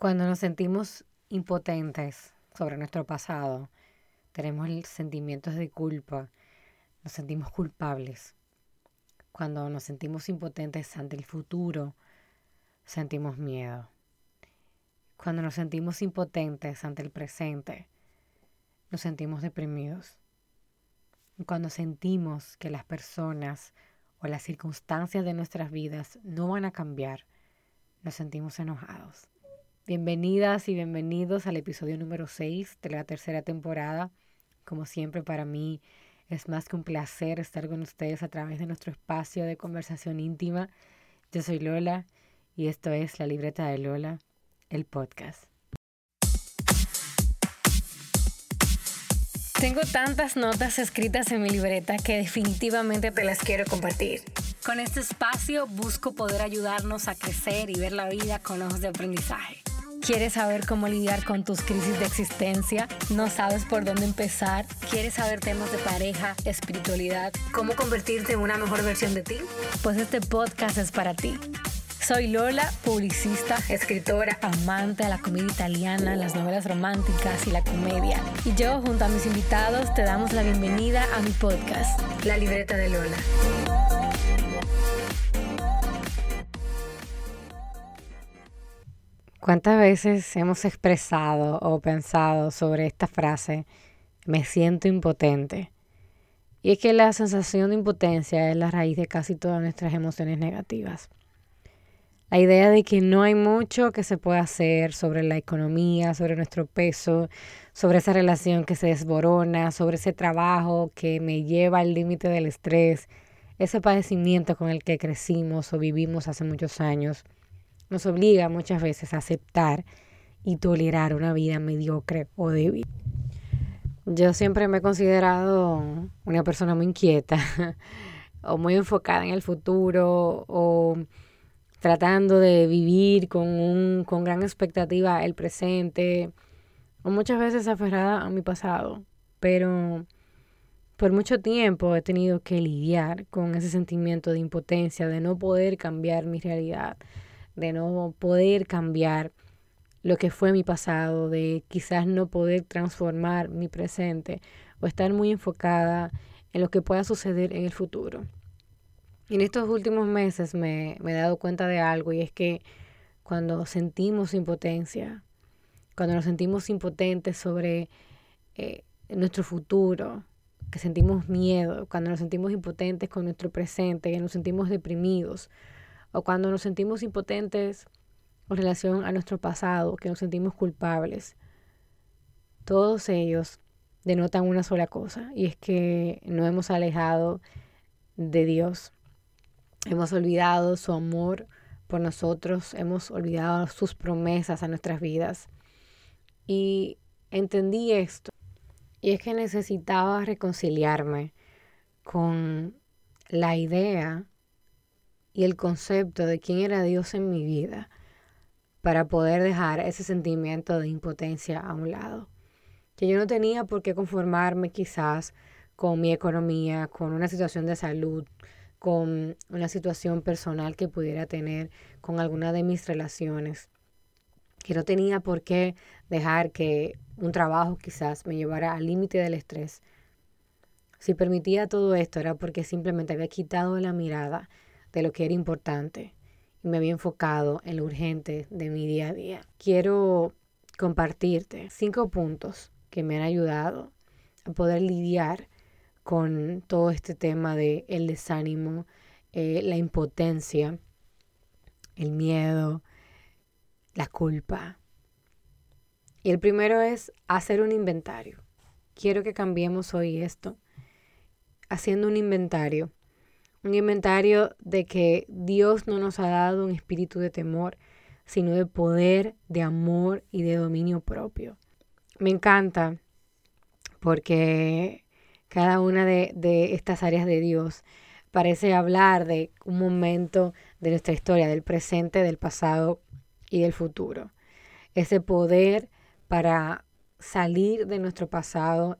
Cuando nos sentimos impotentes sobre nuestro pasado, tenemos sentimientos de culpa, nos sentimos culpables. Cuando nos sentimos impotentes ante el futuro, sentimos miedo. Cuando nos sentimos impotentes ante el presente, nos sentimos deprimidos. Cuando sentimos que las personas o las circunstancias de nuestras vidas no van a cambiar, nos sentimos enojados. Bienvenidas y bienvenidos al episodio número 6 de la tercera temporada. Como siempre, para mí es más que un placer estar con ustedes a través de nuestro espacio de conversación íntima. Yo soy Lola y esto es La Libreta de Lola, el podcast. Tengo tantas notas escritas en mi libreta que definitivamente te las quiero compartir. Con este espacio busco poder ayudarnos a crecer y ver la vida con ojos de aprendizaje. ¿Quieres saber cómo lidiar con tus crisis de existencia? ¿No sabes por dónde empezar? ¿Quieres saber temas de pareja, espiritualidad? ¿Cómo convertirte en una mejor versión de ti? Pues este podcast es para ti. Soy Lola, publicista, escritora, amante de la comedia italiana, las novelas románticas y la comedia. Y yo, junto a mis invitados, te damos la bienvenida a mi podcast, La Libreta de Lola. ¿Cuántas veces hemos expresado o pensado sobre esta frase, me siento impotente? Y es que la sensación de impotencia es la raíz de casi todas nuestras emociones negativas. La idea de que no hay mucho que se pueda hacer sobre la economía, sobre nuestro peso, sobre esa relación que se desborona, sobre ese trabajo que me lleva al límite del estrés, ese padecimiento con el que crecimos o vivimos hace muchos años nos obliga muchas veces a aceptar y tolerar una vida mediocre o débil. Yo siempre me he considerado una persona muy inquieta o muy enfocada en el futuro o tratando de vivir con, un, con gran expectativa el presente o muchas veces aferrada a mi pasado. Pero por mucho tiempo he tenido que lidiar con ese sentimiento de impotencia, de no poder cambiar mi realidad, de no poder cambiar lo que fue mi pasado, de quizás no poder transformar mi presente o estar muy enfocada en lo que pueda suceder en el futuro. En estos últimos meses me, he dado cuenta de algo y es que cuando sentimos impotencia, cuando nos sentimos impotentes sobre eh, nuestro futuro, que sentimos miedo, cuando nos sentimos impotentes con nuestro presente, que nos sentimos deprimidos, o cuando nos sentimos impotentes en relación a nuestro pasado, que nos sentimos culpables, todos ellos denotan una sola cosa y es que no hemos alejado de Dios. Hemos olvidado su amor por nosotros, hemos olvidado sus promesas a nuestras vidas. Y entendí esto. Y es que necesitaba reconciliarme con la idea y el concepto de quién era Dios en mi vida para poder dejar ese sentimiento de impotencia a un lado. Que yo no tenía por qué conformarme quizás con mi economía, con una situación de salud, con una situación personal que pudiera tener con alguna de mis relaciones. Que no tenía por qué dejar que un trabajo quizás me llevara al límite del estrés. Si permitía todo esto era porque simplemente había quitado la mirada de lo que era importante y me había enfocado en lo urgente de mi día a día. Quiero compartirte cinco puntos que me han ayudado a poder lidiar con todo este tema de el desánimo, eh, la impotencia, el miedo, la culpa. Y el primero es hacer un inventario. Quiero que cambiemos hoy esto, haciendo un inventario un inventario de que Dios no nos ha dado un espíritu de temor, sino de poder, de amor y de dominio propio. Me encanta porque cada una de, de estas áreas de Dios parece hablar de un momento de nuestra historia, del presente, del pasado y del futuro. Ese poder para salir de nuestro pasado,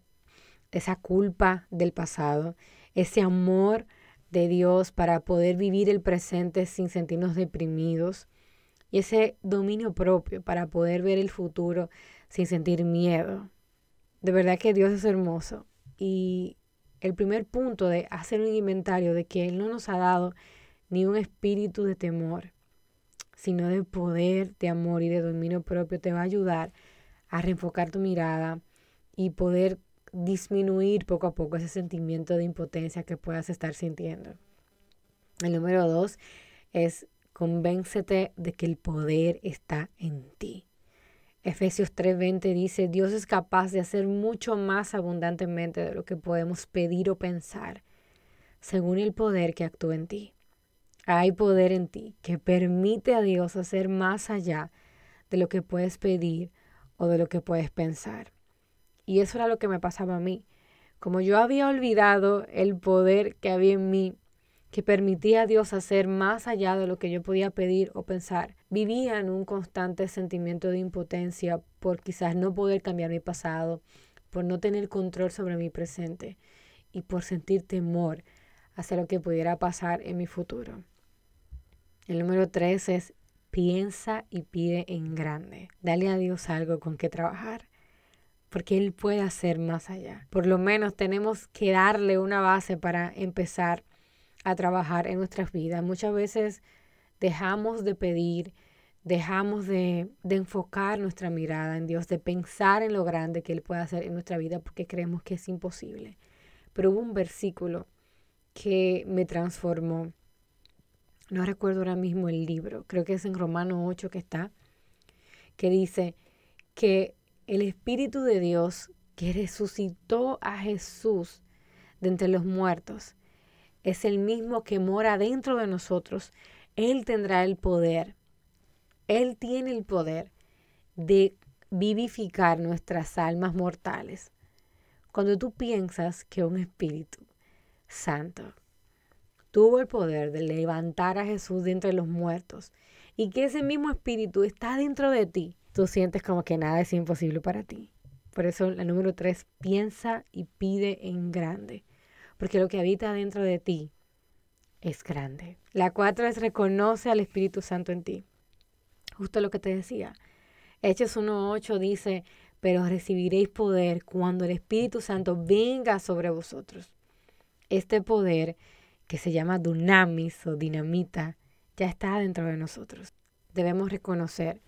esa culpa del pasado, ese amor de Dios para poder vivir el presente sin sentirnos deprimidos, y ese dominio propio para poder ver el futuro sin sentir miedo. De verdad que Dios es hermoso. Y el primer punto de hacer un inventario de que Él no nos ha dado ni un espíritu de temor, sino de poder, de amor y de dominio propio, te va a ayudar a reenfocar tu mirada y poder disminuir poco a poco ese sentimiento de impotencia que puedas estar sintiendo. El número dos es convéncete de que el poder está en ti. Efesios 3:20 dice, Dios es capaz de hacer mucho más abundantemente de lo que podemos pedir o pensar, según el poder que actúa en ti. Hay poder en ti que permite a Dios hacer más allá de lo que puedes pedir o de lo que puedes pensar. Y eso era lo que me pasaba a mí. Como yo había olvidado el poder que había en mí, que permitía a Dios hacer más allá de lo que yo podía pedir o pensar. Vivía en un constante sentimiento de impotencia por quizás no poder cambiar mi pasado, por no tener control sobre mi presente y por sentir temor hacia lo que pudiera pasar en mi futuro. El número tres es piensa y pide en grande. Dale a Dios algo con que trabajar, porque Él puede hacer más allá. Por lo menos tenemos que darle una base para empezar a trabajar en nuestras vidas. Muchas veces dejamos de pedir, dejamos de, de, enfocar nuestra mirada en Dios, de pensar en lo grande que Él puede hacer en nuestra vida porque creemos que es imposible. Pero hubo un versículo que me transformó. No recuerdo ahora mismo el libro, creo que es en Romano 8 que está, que dice que el Espíritu de Dios que resucitó a Jesús de entre los muertos es el mismo que mora dentro de nosotros, Él tendrá el poder, Él tiene el poder de vivificar nuestras almas mortales. Cuando tú piensas que un Espíritu Santo tuvo el poder de levantar a Jesús de entre los muertos y que ese mismo Espíritu está dentro de ti, tú sientes como que nada es imposible para ti. Por eso la número tres, piensa y pide en grande porque lo que habita dentro de ti es grande. La cuatro es reconoce al Espíritu Santo en ti. Justo lo que te decía. Hechos 1.8 dice, pero recibiréis poder cuando el Espíritu Santo venga sobre vosotros. Este poder, que se llama dunamis o dinamita, ya está dentro de nosotros. Debemos reconocer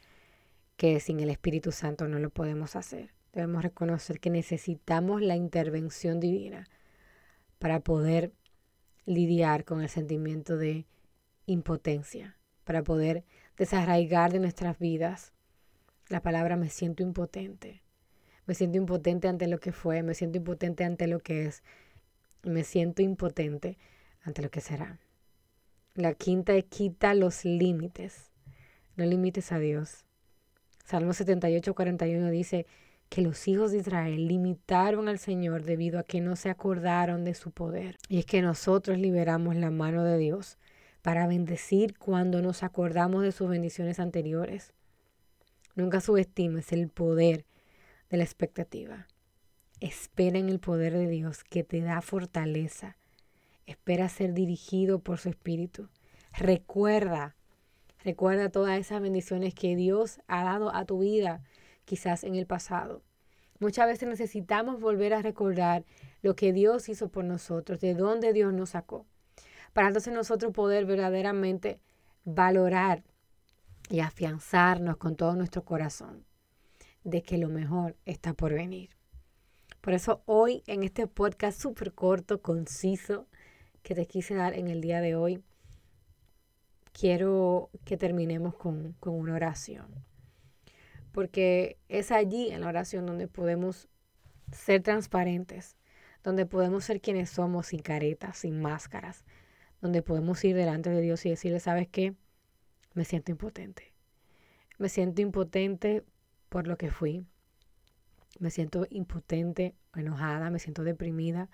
que sin el Espíritu Santo no lo podemos hacer. Debemos reconocer que necesitamos la intervención divina para poder lidiar con el sentimiento de impotencia, para poder desarraigar de nuestras vidas la palabra me siento impotente. Me siento impotente ante lo que fue, me siento impotente ante lo que es, me siento impotente ante lo que será. La quinta es quita los límites. No limites a Dios. Salmo 78, 41 dice, que los hijos de Israel limitaron al Señor debido a que no se acordaron de su poder. Y es que nosotros liberamos la mano de Dios para bendecir cuando nos acordamos de sus bendiciones anteriores. Nunca subestimes el poder de la expectativa. Espera en el poder de Dios que te da fortaleza. Espera ser dirigido por su Espíritu. Recuerda, recuerda todas esas bendiciones que Dios ha dado a tu vida quizás en el pasado. Muchas veces necesitamos volver a recordar lo que Dios hizo por nosotros, de dónde Dios nos sacó, para entonces nosotros poder verdaderamente valorar y afianzarnos con todo nuestro corazón de que lo mejor está por venir. Por eso hoy en este podcast súper corto, conciso, que te quise dar en el día de hoy, quiero que terminemos con, con una oración porque es allí en la oración donde podemos ser transparentes, donde podemos ser quienes somos sin caretas, sin máscaras, donde podemos ir delante de Dios y decirle, ¿sabes qué? Me siento impotente. Me siento impotente por lo que fui. Me siento impotente, enojada, me siento deprimida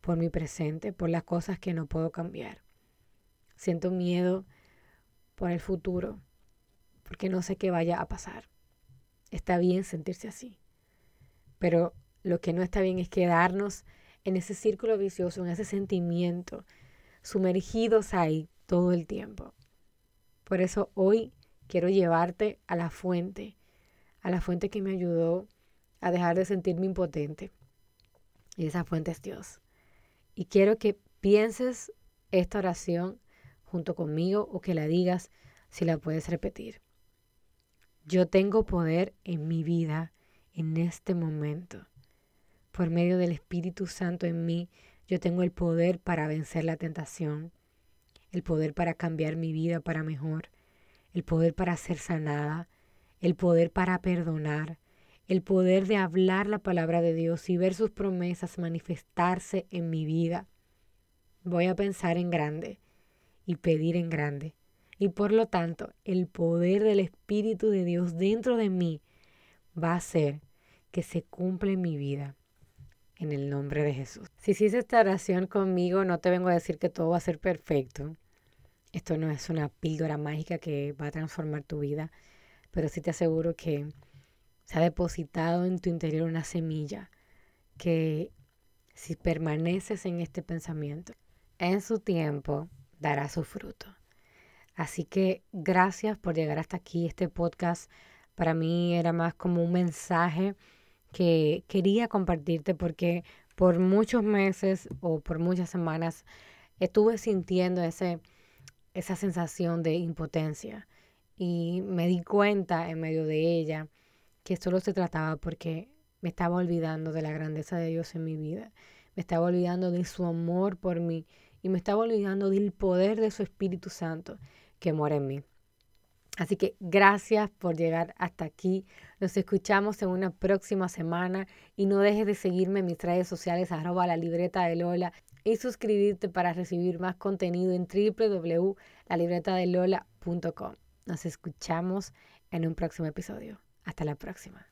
por mi presente, por las cosas que no puedo cambiar. Siento miedo por el futuro, porque no sé qué vaya a pasar. Está bien sentirse así. Pero lo que no está bien es quedarnos en ese círculo vicioso, en ese sentimiento, sumergidos ahí todo el tiempo. Por eso hoy quiero llevarte a la fuente, a la fuente que me ayudó a dejar de sentirme impotente. Y esa fuente es Dios. Y quiero que pienses esta oración junto conmigo o que la digas si la puedes repetir. Yo tengo poder en mi vida en este momento. Por medio del Espíritu Santo en mí, yo tengo el poder para vencer la tentación, el poder para cambiar mi vida para mejor, el poder para ser sanada, el poder para perdonar, el poder de hablar la palabra de Dios y ver sus promesas manifestarse en mi vida. Voy a pensar en grande y pedir en grande. Y por lo tanto, el poder del Espíritu de Dios dentro de mí va a hacer que se cumpla en mi vida. En el nombre de Jesús. Si hiciste esta oración conmigo, no te vengo a decir que todo va a ser perfecto. Esto no es una píldora mágica que va a transformar tu vida, pero sí te aseguro que se ha depositado en tu interior una semilla que si permaneces en este pensamiento, en su tiempo dará su fruto. Así que gracias por llegar hasta aquí. Este podcast para mí era más como un mensaje que quería compartirte porque por muchos meses o por muchas semanas estuve sintiendo ese esa sensación de impotencia. Y me di cuenta en medio de ella que solo se trataba porque me estaba olvidando de la grandeza de Dios en mi vida. Me estaba olvidando de su amor por mí y me estaba olvidando del poder de su Espíritu Santo que mora en mí. Así que gracias por llegar hasta aquí. Nos escuchamos en una próxima semana y no dejes de seguirme en mis redes sociales arroba la libreta de Lola y suscribirte para recibir más contenido en www.lalibretadelola.com. Nos escuchamos en un próximo episodio. Hasta la próxima.